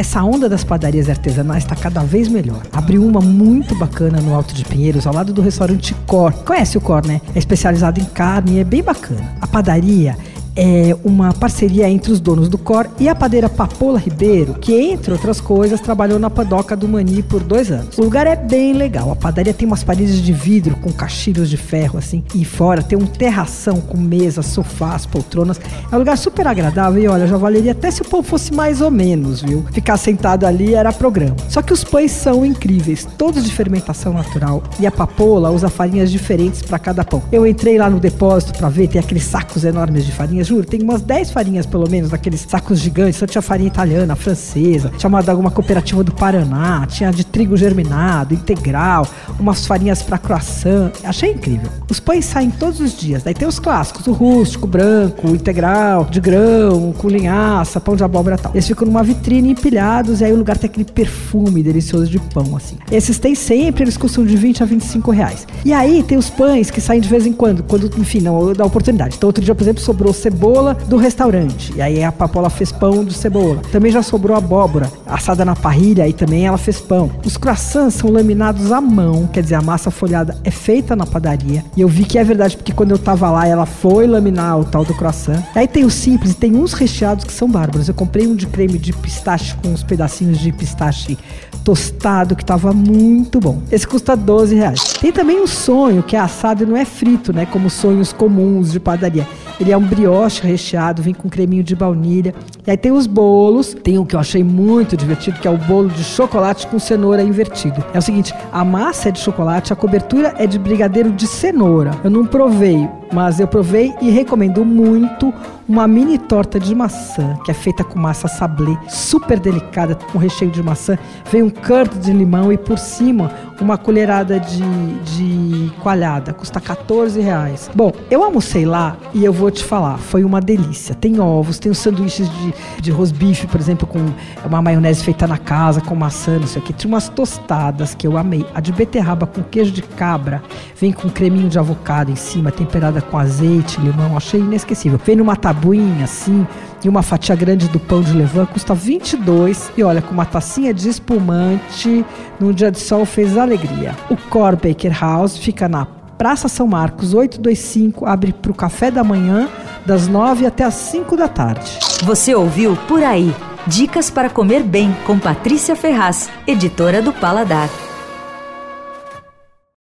Essa onda das padarias artesanais está cada vez melhor. Abriu uma muito bacana no Alto de Pinheiros, ao lado do restaurante Cor. Conhece o Cor, né? É especializado em carne e é bem bacana. A padaria é uma parceria entre os donos do Cor e a padeira Papola Ribeiro, que, entre outras coisas, trabalhou na padoca do Mani por dois anos. O lugar é bem legal. A padaria tem umas paredes de vidro com caixilhos de ferro, assim, e fora tem um terração com mesas, sofás, poltronas. É um lugar super agradável e, olha, já valeria até se o pão fosse mais ou menos, viu? Ficar sentado ali era programa. Só que os pães são incríveis, todos de fermentação natural. E a Papola usa farinhas diferentes para cada pão. Eu entrei lá no depósito para ver, tem aqueles sacos enormes de farinha farinhas, juro, tem umas 10 farinhas pelo menos, daqueles sacos gigantes. Só tinha farinha italiana, francesa, chamada alguma cooperativa do Paraná, tinha de trigo germinado, integral, umas farinhas para croissant. Achei incrível. Os pães saem todos os dias. Daí tem os clássicos, o rústico, branco, integral, de grão, com linhaça, pão de abóbora e tal. Eles ficam numa vitrine empilhados e aí o lugar tem aquele perfume delicioso de pão, assim. Esses tem sempre, eles custam de 20 a 25 reais. E aí tem os pães que saem de vez em quando, quando, enfim, não dá oportunidade. Então outro dia, por exemplo, sobrou cebola do restaurante. E aí a Papola fez pão de cebola. Também já sobrou abóbora assada na parrilha e também ela fez pão. Os croissants são laminados à mão, quer dizer, a massa folhada é feita na padaria. E eu vi que é verdade, porque quando eu tava lá, ela foi laminar o tal do croissant. Aí tem os simples, tem uns recheados que são bárbaros. Eu comprei um de creme de pistache com uns pedacinhos de pistache tostado que tava muito bom. Esse custa 12 reais. Tem também o sonho, que é assado e não é frito, né? Como sonhos comuns de padaria. Ele é um brioche recheado, vem com creminho de baunilha. E aí tem os bolos. Tem um que eu achei muito divertido, que é o bolo de chocolate com cenoura invertido. É o seguinte, a massa é de chocolate, a cobertura é de brigadeiro de cenoura. Eu não provei, mas eu provei e recomendo muito uma mini torta de maçã, que é feita com massa sablé, super delicada, com recheio de maçã. Vem um curd de limão e por cima uma colherada de, de coalhada. Custa 14 reais. Bom, eu almocei lá e eu vou te falar, foi uma delícia. Tem ovos, tem os sanduíches de, de rosbife, por exemplo, com uma maionese feita na casa, com maçã, não sei o que. Tinha umas tostadas que eu amei. A de beterraba com queijo de cabra, vem com creminho de avocado em cima, temperada com azeite, limão. Achei inesquecível. Vem numa tabuinha tabuinha assim, e uma fatia grande do pão de levain custa 22 e olha, com uma tacinha de espumante, num dia de sol fez alegria. O Core Baker House fica na Praça São Marcos 825, abre para o café da manhã, das 9 até as 5 da tarde. Você ouviu Por Aí. Dicas para comer bem com Patrícia Ferraz, editora do Paladar.